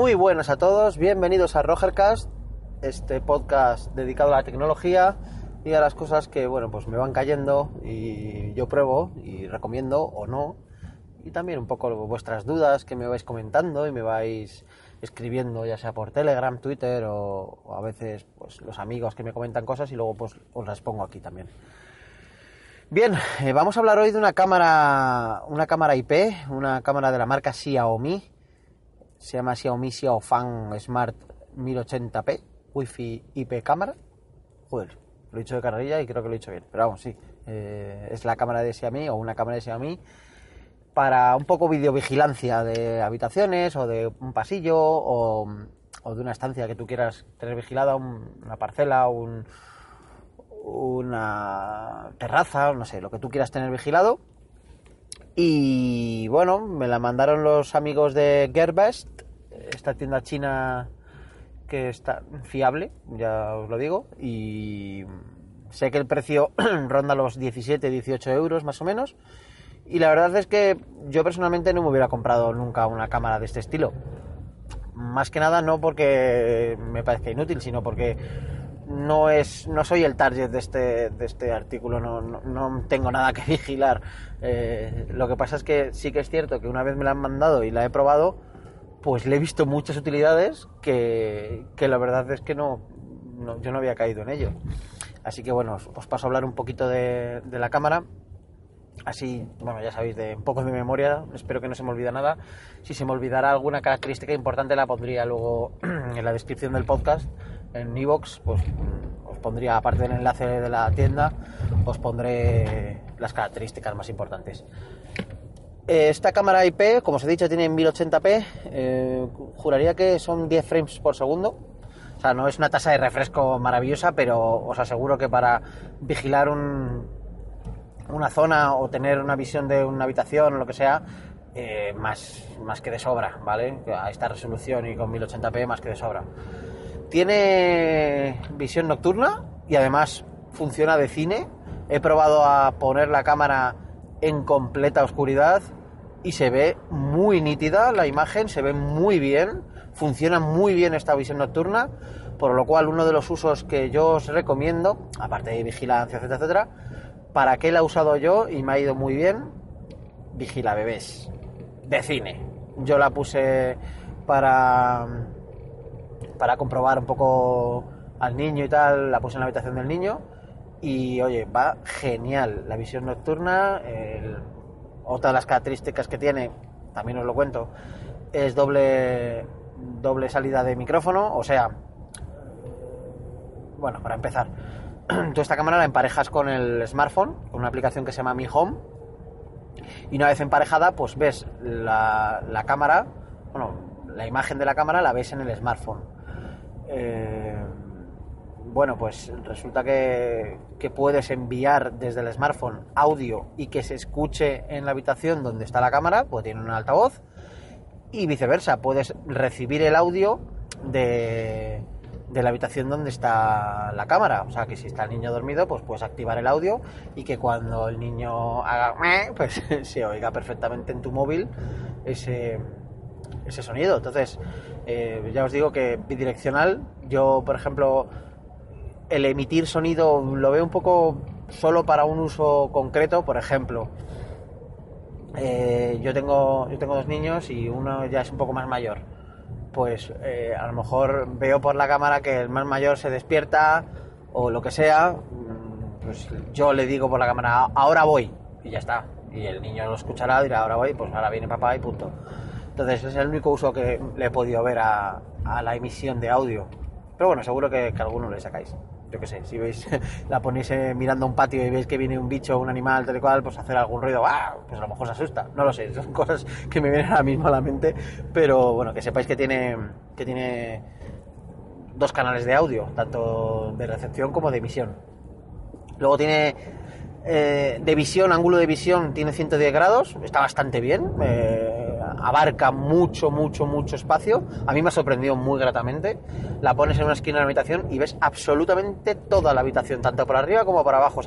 Muy buenas a todos, bienvenidos a Rogercast, este podcast dedicado a la tecnología y a las cosas que, bueno, pues me van cayendo y yo pruebo y recomiendo o no. Y también un poco vuestras dudas que me vais comentando y me vais escribiendo, ya sea por Telegram, Twitter o, a veces pues los amigos que me comentan cosas y luego pues os las pongo aquí también. Bien, eh, vamos a hablar hoy de una cámara, una cámara IP, una cámara de la marca Xiaomi. Se llama Xiaomi Xiaofan Smart 1080p, Wi-Fi IP cámara. Joder, lo he dicho de carrerilla y creo que lo he dicho bien. Pero vamos, sí, eh, es la cámara de Xiaomi o una cámara de Xiaomi para un poco videovigilancia de habitaciones o de un pasillo o, o de una estancia que tú quieras tener vigilada, un- una parcela, un, una terraza, no sé, lo que tú quieras tener vigilado. Y bueno, me la mandaron los amigos de Gearbest, esta tienda china que está fiable, ya os lo digo, y sé que el precio ronda los 17, 18 euros más o menos. Y la verdad es que yo personalmente no me hubiera comprado nunca una cámara de este estilo. Más que nada no porque me parezca inútil, sino porque no es no soy el target de este, de este artículo, no, no- no tengo nada que vigilar. Eh, lo que pasa es que sí que es cierto que una vez me la han mandado y la he probado, pues le he visto muchas utilidades que, que la verdad es que no, no- yo no había caído en ello. Así que bueno, os, os paso a hablar un poquito de, de la cámara. Así, bueno, ya sabéis, de un poco de memoria, espero que no se me olvide nada. Si se me olvidara alguna característica importante la pondría luego en la descripción del podcast, en iVoox, pues os pondría, aparte del enlace de la tienda, os pondré las características más importantes. Eh, Esta cámara IP, como os he dicho, tiene 1080p, eh, juraría que son 10 frames por segundo. O sea, no es una tasa de refresco maravillosa, pero os aseguro que para vigilar un, una zona o tener una visión de una habitación o lo que sea, eh, más, más que de sobra, ¿vale? A esta resolución y con 1080p más que de sobra. Tiene visión nocturna y además funciona de cine. He probado a poner la cámara en completa oscuridad y se ve muy nítida la imagen, se ve muy bien, funciona muy bien esta visión nocturna, por lo cual uno de los usos que yo os recomiendo, aparte de vigilancia, etcétera, etcétera, para qué la he usado yo y me ha ido muy bien, vigila bebés de cine. Yo la puse para para comprobar un poco al niño y tal, la puse en la habitación del niño y oye, va genial la visión nocturna. otra de las características que tiene, también os lo cuento, es doble, doble salida de micrófono, o sea, bueno, para empezar, tú esta cámara la emparejas con el smartphone, con una aplicación que se llama Mi Home, y una vez emparejada, pues ves la, la cámara, bueno, la imagen de la cámara la ves en el smartphone. Eh, bueno, pues resulta que, que puedes enviar desde el smartphone audio y que se escuche en la habitación donde está la cámara, pues tiene un altavoz, y viceversa, puedes recibir el audio de, de la habitación donde está la cámara. O sea, que si está el niño dormido, pues puedes activar el audio y que cuando el niño haga pues se oiga perfectamente en tu móvil ese, ese sonido. Entonces, eh, ya os digo que bidireccional, yo, por ejemplo, el emitir sonido lo veo un poco solo para un uso concreto, por ejemplo. eh, yo tengo yo tengo dos niños y uno ya es un poco más mayor pues eh, a lo mejor veo por la cámara que el más mayor se despierta o lo que sea mm, pues yo le digo por la cámara ahora voy y ya está y el niño lo escuchará dirá ahora voy pues ahora viene papá y punto entonces es el único uso que le he podido ver a, a la emisión de audio pero bueno seguro que, que alguno le sacáis yo qué sé, si veis, la ponéis eh, mirando un patio y veis que viene un bicho, un animal, tal y cual, pues hacer algún ruido, ¡ah! pues a lo mejor se asusta, no lo sé, son cosas que me vienen ahora mismo a la mente, pero bueno, que sepáis que tiene, que tiene dos canales de audio, tanto de recepción como de emisión. Luego tiene eh, de visión, ángulo de visión, tiene 110 grados, está bastante bien, eh, abarca mucho, mucho, mucho espacio. A mí me ha sorprendido muy gratamente. La pones en una esquina de la habitación y ves absolutamente toda la habitación, tanto por arriba como por abajo,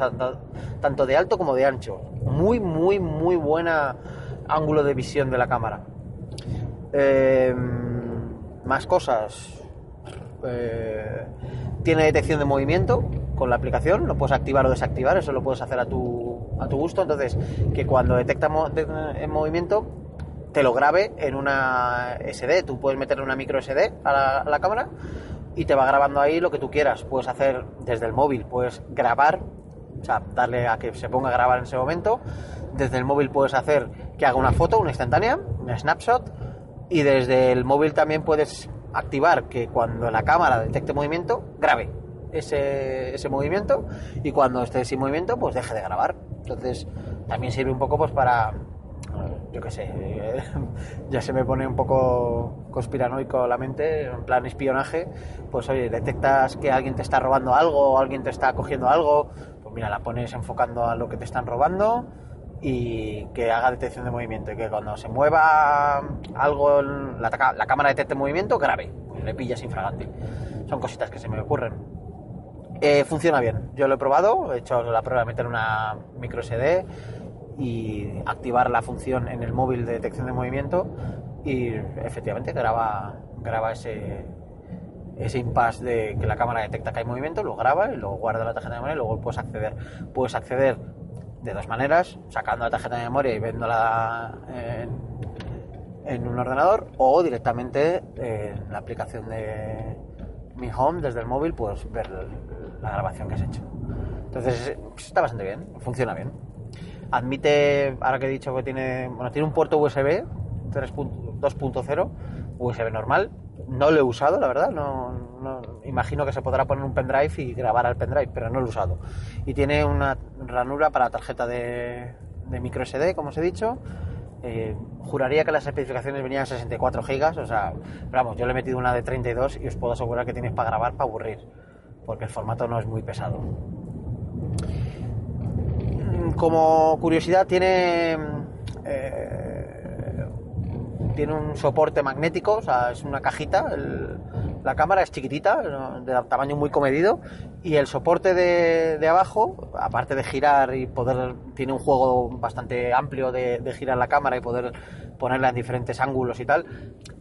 tanto de alto como de ancho. Muy, muy, muy buena ángulo de visión de la cámara. Eh, más cosas. tiene detección de movimiento, con la aplicación, lo puedes activar o desactivar, eso lo puedes hacer a tu, a tu gusto, entonces que cuando detecta en movimiento te lo grabe en una SD, tú puedes meter una micro SD a la, cámara y te va grabando ahí lo que tú quieras, puedes hacer desde el móvil, puedes grabar, o sea, darle a que se ponga a grabar en ese momento, desde el móvil puedes hacer que haga una foto, una instantánea, una snapshot, y desde el móvil también puedes activar que cuando la cámara detecte movimiento, grabe ese, ese movimiento. Y cuando esté sin movimiento pues deje de grabar. Entonces también sirve un poco pues para, yo qué sé, ya se me pone un poco conspiranoico la mente, en plan espionaje, pues oye, detectas que alguien te está robando algo o alguien te está cogiendo algo, pues mira, la pones enfocando a lo que te están robando y que haga detección de movimiento y que cuando se mueva algo, la, la cámara detecte movimiento, grabe, le pillas infragante. Son cositas que se me ocurren. Eh, funciona bien. Yo lo he probado, he hecho la prueba de meter una micro SD y activar la función en el móvil de detección de movimiento y efectivamente graba, graba ese, ese impasse de que la cámara detecta que hay movimiento, lo graba y luego guarda la tarjeta de memoria y luego puedes acceder. Puedes acceder de dos maneras, sacando la tarjeta de memoria y viéndola en, en un ordenador o directamente en la aplicación de mi home desde el móvil, pues ver la grabación que has hecho. Entonces está bastante bien, funciona bien. Admite, ahora que he dicho que tiene, bueno, tiene un puerto USB 2.0, USB normal. No lo he usado, la verdad. No, imagino que se podrá poner un pendrive y grabar al pendrive, pero no lo he usado. Y tiene una ranura para tarjeta de, micro SD, como os he dicho. Eh, juraría que las especificaciones venían 64 gigas, o sea, vamos, yo le he metido una de 32 y os puedo asegurar que tienes para grabar para aburrir porque el formato no es muy pesado. Como curiosidad tiene eh, tiene un soporte magnético, o sea, es una cajita, la cámara es chiquitita, de tamaño muy comedido, y el soporte de, abajo, aparte de girar y poder, tiene un juego bastante amplio de, de girar la cámara y poder ponerla en diferentes ángulos y tal,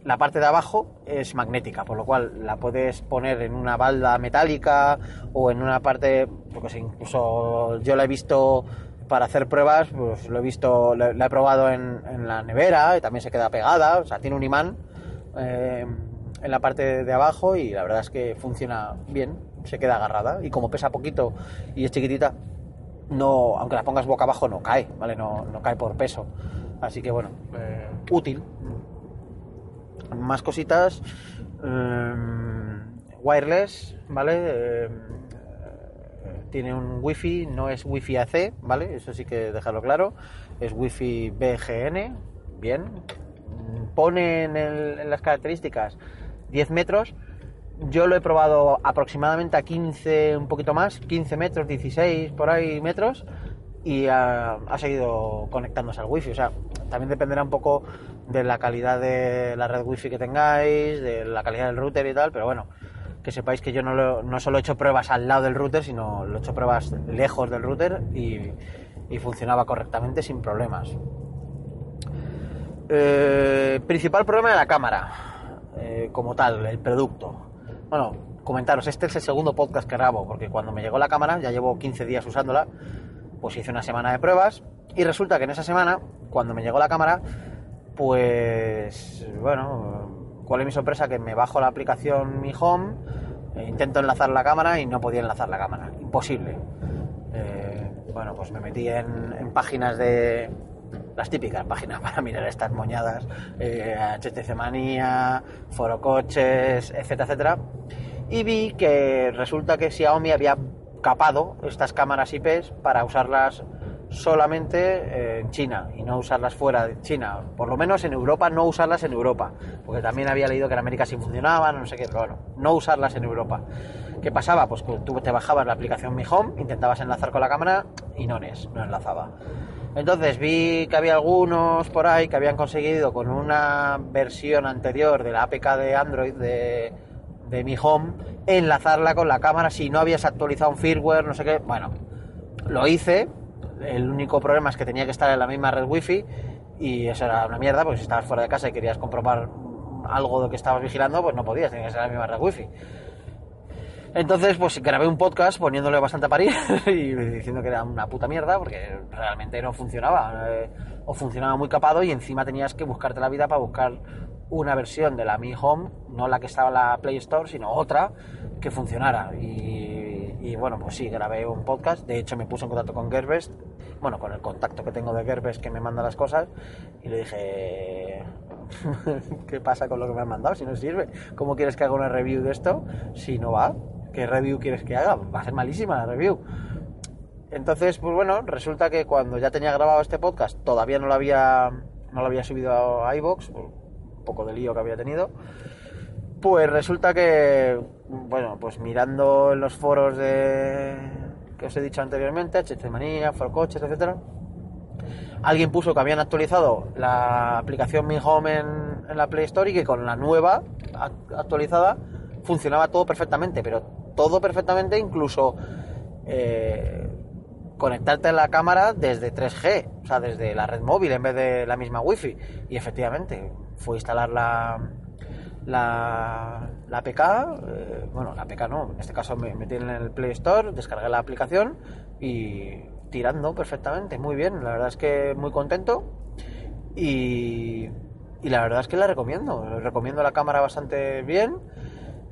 la parte de abajo es magnética, por lo cual la puedes poner en una balda metálica o en una parte, porque incluso yo la he visto para hacer pruebas, pues lo he visto, la, he probado en, la nevera y también se queda pegada, o sea, tiene un imán eh, en la parte de abajo y la verdad es que funciona bien, se queda agarrada y como pesa poquito y es chiquitita, no, aunque la pongas boca abajo no cae, ¿vale? No, no cae por peso. Así que bueno, eh, útil. Más cositas. Em, wireless, ¿vale? Tiene un wifi, no es wifi AC, ¿vale? Eso sí que dejarlo claro. Es wifi BGN, bien. Pone en, en las características 10 metros. Yo lo he probado aproximadamente a 15, un poquito más, 15 metros, 16 por ahí metros y ha, seguido conectándose al wifi. O sea, también dependerá un poco de la calidad de la red wifi que tengáis, de la calidad del router y tal, pero bueno, que sepáis que yo no, solo he hecho pruebas al lado del router, sino lo he hecho pruebas lejos del router y, funcionaba correctamente sin problemas. Eh, principal problema de la cámara, eh, como tal, el producto. Bueno, comentaros, este es el segundo podcast que grabo, porque cuando me llegó la cámara, ya llevo 15 días usándola, pues hice una semana de pruebas y resulta que en esa semana, cuando me llegó la cámara, pues bueno, cuál es mi sorpresa que me bajo la aplicación Mi Home, e intento enlazar la cámara y no podía enlazar la cámara, imposible. Eh, bueno, pues me metí en, páginas de las típicas páginas para mirar estas moñadas, HTC eh, Manía, Foro Coches, etcétera, etcétera y vi que resulta que Xiaomi había capado estas cámaras IPs para usarlas solamente eh, en China y no usarlas fuera de China, por lo menos en Europa, no usarlas en Europa, porque también había leído que en América sí funcionaban, no sé qué, pero bueno, no usarlas en Europa. ¿Qué pasaba? Pues que tú te bajabas la aplicación Mi Home, intentabas enlazar con la cámara y no es, no enlazaba. Entonces vi que había algunos por ahí que habían conseguido con una versión anterior de la APK de Android de, de Mi Home enlazarla con la cámara si no habías actualizado un firmware, no sé qué. Bueno, lo hice, el único problema es que tenía que estar en la misma red wifi y eso era una mierda porque si estabas fuera de casa y querías comprobar algo de lo que estabas vigilando, pues no podías, tenía que ser la misma red wifi. Entonces, pues grabé un podcast poniéndole bastante a parir y diciendo que era una puta mierda porque realmente no funcionaba. eh, o funcionaba muy capado y encima tenías que buscarte la vida para buscar una versión de la Mi Home, no la que estaba en la Play Store, sino otra que funcionara. Y, y bueno, pues sí, grabé un podcast. De hecho, me puse en contacto con Gearbest, bueno, con el contacto que tengo de Gearbest que me manda las cosas, y le dije, ¿qué pasa con lo que me han mandado? Si no sirve, ¿cómo quieres que haga una review de esto si no va? ¿Qué review quieres que haga? Va a ser malísima la review. Entonces, pues bueno, resulta que cuando ya tenía grabado este podcast, todavía no lo había, no lo había subido a iBox, un poco de lío que había tenido. Pues resulta que, bueno, pues mirando en los foros de que os he dicho anteriormente, HT Manía, Foro Coches, etcétera, alguien puso que habían actualizado la aplicación Mi Home en, la Play Store y que con la nueva act- actualizada funcionaba todo perfectamente, pero todo perfectamente, incluso eh, conectarte a la cámara desde 3G, o sea, desde la red móvil en vez de la misma Wi-Fi. Y efectivamente, fue a instalar la, la, la APK, eh, bueno, la APK no, en este caso me metí en el Play Store, descargué la aplicación y tirando perfectamente, muy bien, la verdad es que muy contento y, y la verdad es que la recomiendo, recomiendo la cámara bastante bien.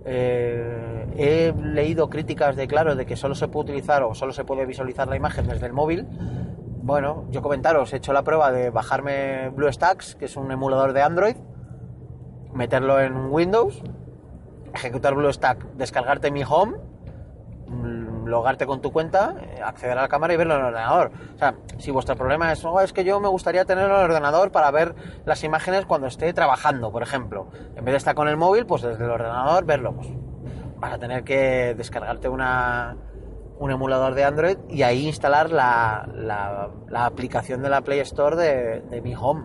Eh, he leído críticas de claro de que solo se puede utilizar o solo se puede visualizar la imagen desde el móvil. Bueno, yo comentaros, he hecho la prueba de bajarme BlueStacks, que es un emulador de Android, meterlo en Windows, ejecutar BlueStack, descargarte mi Home, mm, logarte con tu cuenta, eh, acceder a la cámara y verlo en el ordenador. O sea, si vuestro problema es, "Oh, es que yo me gustaría tenerlo en el ordenador para ver las imágenes cuando esté trabajando, por ejemplo. En vez de estar con el móvil, pues desde el ordenador verlo. Pues vas tener que descargarte una, un emulador de Android y ahí instalar la, la- la aplicación de la Play Store de, de Mi Home.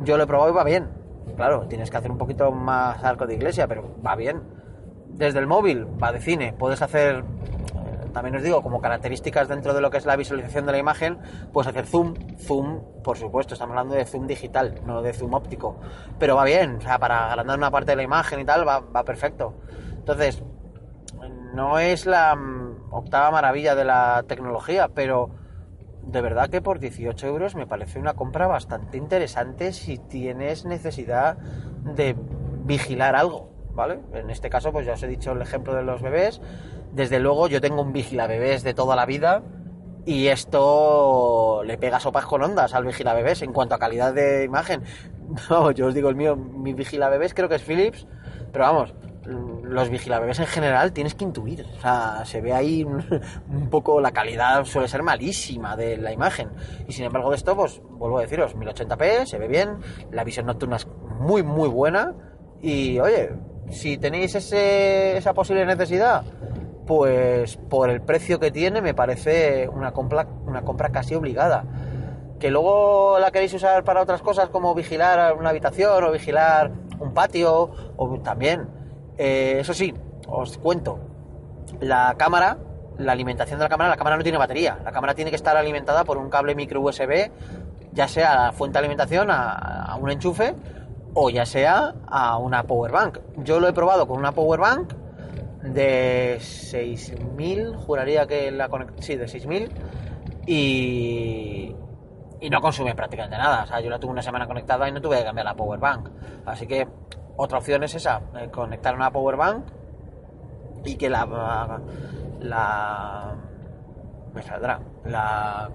Yo lo he probado y va bien. Claro, tienes que hacer un poquito más arco de iglesia, pero va bien. Desde el móvil, va de cine. Puedes hacer, eh, también os digo, como características dentro de lo que es la visualización de la imagen, puedes hacer zoom. Zoom, por supuesto, estamos hablando de zoom digital, no de zoom óptico. Pero va bien, o sea, para agrandar una parte de la imagen y tal, va, va perfecto. Entonces, no es la mm, octava maravilla de la tecnología, pero de verdad que por 18 euros me parece una compra bastante interesante si tienes necesidad de vigilar algo, ¿vale? En este caso, pues ya os he dicho el ejemplo de los bebés. Desde luego, yo tengo un vigilabebés de toda la vida y esto le pega sopas con ondas al vigilabebés en cuanto a calidad de imagen. Vamos, yo os digo el mío, mi vigilabebés creo que es Philips, pero vamos, los vigilabebés en general tienes que intuir. O sea, se ve ahí un, un poco la calidad suele ser malísima de la imagen. Y sin embargo de esto, pues vuelvo a deciros, 1080p, se ve bien, la visión nocturna es muy muy buena. Y oye, si tenéis ese, esa posible necesidad, pues por el precio que tiene me parece una compra, una compra casi obligada. Que luego la queréis usar para otras cosas como vigilar una habitación o vigilar un patio o también. Eh, eso sí, os cuento, la cámara, la alimentación de la cámara, la cámara no tiene batería. La cámara tiene que estar alimentada por un cable micro USB, ya sea a la fuente de alimentación, a, un enchufe, o ya sea a una power bank. Yo lo he probado con una power bank de 6000, juraría que la conect... sí, de 6000 y y no consume prácticamente nada. O sea, yo la tuve una semana conectada y no tuve que cambiar la power bank. Así que otra opción es esa, eh, conectar una power bank y que la la me saldrá la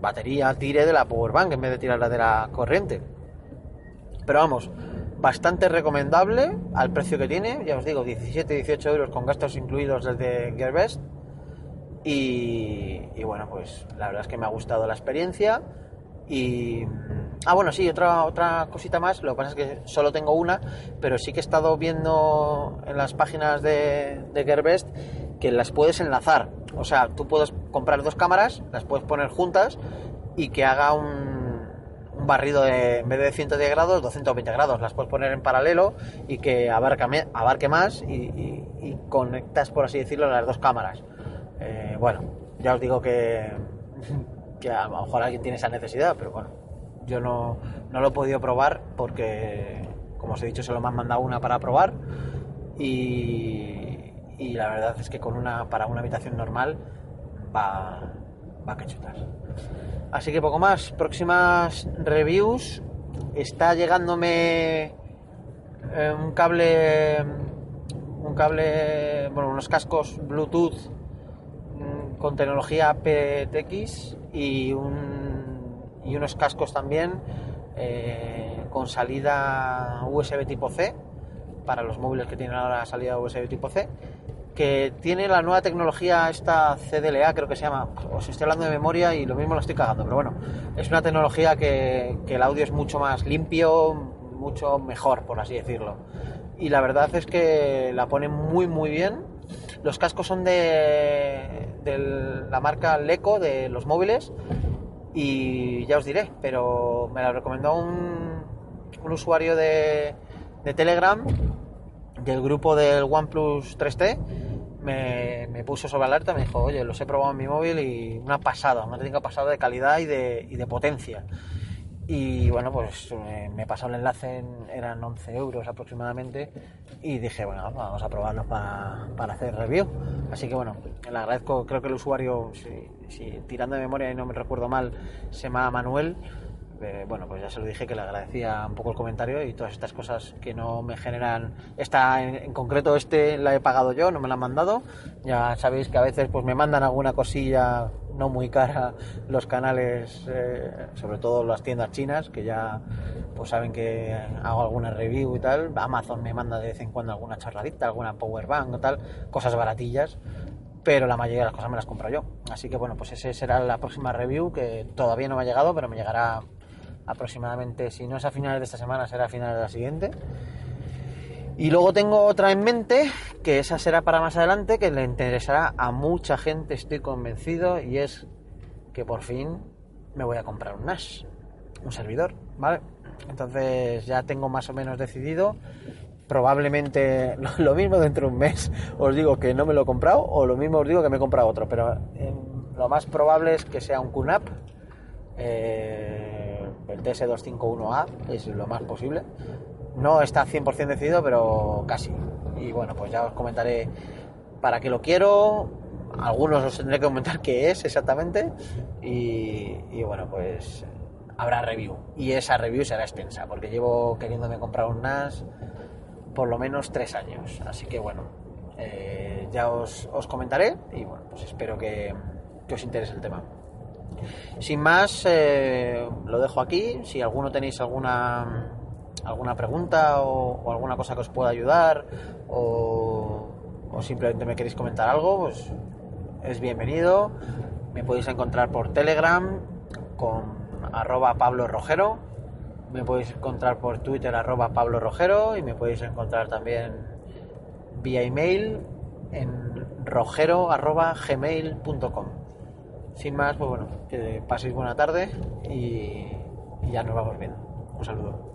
batería tire de la power bank en vez de tirarla de la corriente. Pero vamos, bastante recomendable al precio que tiene, ya os digo, 17-18 euros con gastos incluidos desde Gearbest. Y, y, bueno, pues la verdad es que me ha gustado la experiencia. Y. Ah, bueno, sí, otra, otra cosita más. Lo que pasa es que solo tengo una, pero sí que he estado viendo en las páginas de, de Gearbest que las puedes enlazar. O sea, tú puedes comprar dos cámaras, las puedes poner juntas y que haga un, barrido de, en vez de 110 grados, 220 grados. Las puedes poner en paralelo y que abarque, abarque más y conectas, por así decirlo, las dos cámaras. Eh, bueno, ya os digo que, que, a lo mejor alguien tiene esa necesidad, pero bueno, yo no, no, lo he podido probar porque, como os he dicho, solo me han mandado una para probar y, y la verdad es que con una para una habitación normal va, va a cachutar. Así que poco más, próximas reviews. Está llegándome eh, un cable, un cable, bueno, unos cascos Bluetooth con tecnología PTX y, un, y unos cascos también eh, con salida USB tipo C para los móviles que tienen ahora salida USB tipo C que tiene la nueva tecnología esta CDLA creo que se llama. Os estoy hablando de memoria y lo mismo lo estoy cagando pero bueno es una tecnología que, que el audio es mucho más limpio mucho mejor por así decirlo. Y la verdad es que la pone muy muy bien. Los cascos son de, de la marca Leco de los móviles y ya os diré, pero me la recomendó un, un usuario de, de, Telegram del grupo del OnePlus 3T. Me, me, puso sobre alerta, me dijo, oye, los he probado en mi móvil y una pasada, una técnica pasada de calidad y de, y de potencia. Y bueno, pues eh, me pasó el enlace, en, eran 11 euros aproximadamente, y dije, bueno, vamos a probarlo para, para hacer review. Así que bueno, le agradezco, creo que el usuario, si, tirando de memoria y no me recuerdo mal, se llama Manuel. Eh, bueno, pues ya se lo dije que le agradecía un poco el comentario y todas estas cosas que no me generan. Esta en, en, concreto, este la he pagado yo, no me la han mandado. Ya sabéis que a veces pues me mandan alguna cosilla no muy cara los canales, eh, sobre todo las tiendas chinas, que ya pues saben que hago alguna review y tal. Amazon me manda de vez en cuando alguna charladita, alguna power bank o tal, cosas baratillas, pero la mayoría de las cosas me las compro yo. Así que bueno, pues ese será la próxima review que todavía no me ha llegado, pero me llegará aproximadamente, si no es a finales de esta semana, será a finales de la siguiente. Y luego tengo otra en mente, que esa será para más adelante, que le interesará a mucha gente, estoy convencido, y es que por fin me voy a comprar un NAS, un servidor, ¿vale? Entonces ya tengo más o menos decidido. Probablemente lo mismo dentro de un mes os digo que no me lo he comprado, o lo mismo os digo que me he comprado otro, pero eh, lo más probable es que sea un QNAP. Eh, el TS251A es lo más posible no está 100% decidido, pero casi. Y bueno, pues ya os comentaré para qué lo quiero. Algunos os tendré que comentar qué es exactamente. Y, bueno, pues habrá review. Y esa review será extensa, porque llevo queriéndome comprar un NAS por lo menos tres años. Así que bueno, eh, ya os, os, comentaré y bueno, pues espero que, que os interese el tema. Sin más, eh, lo dejo aquí. Si alguno tenéis alguna alguna pregunta o, alguna cosa que os pueda ayudar o, o, simplemente me queréis comentar algo, pues es bienvenido. Me podéis encontrar por Telegram con arroba Pablo Rojero. Me podéis encontrar por Twitter arroba Pablo Rojero y me podéis encontrar también vía email en rojero arroba gmail.com. Sin más, pues bueno, que paséis buena tarde y, y ya nos vamos viendo. Un saludo.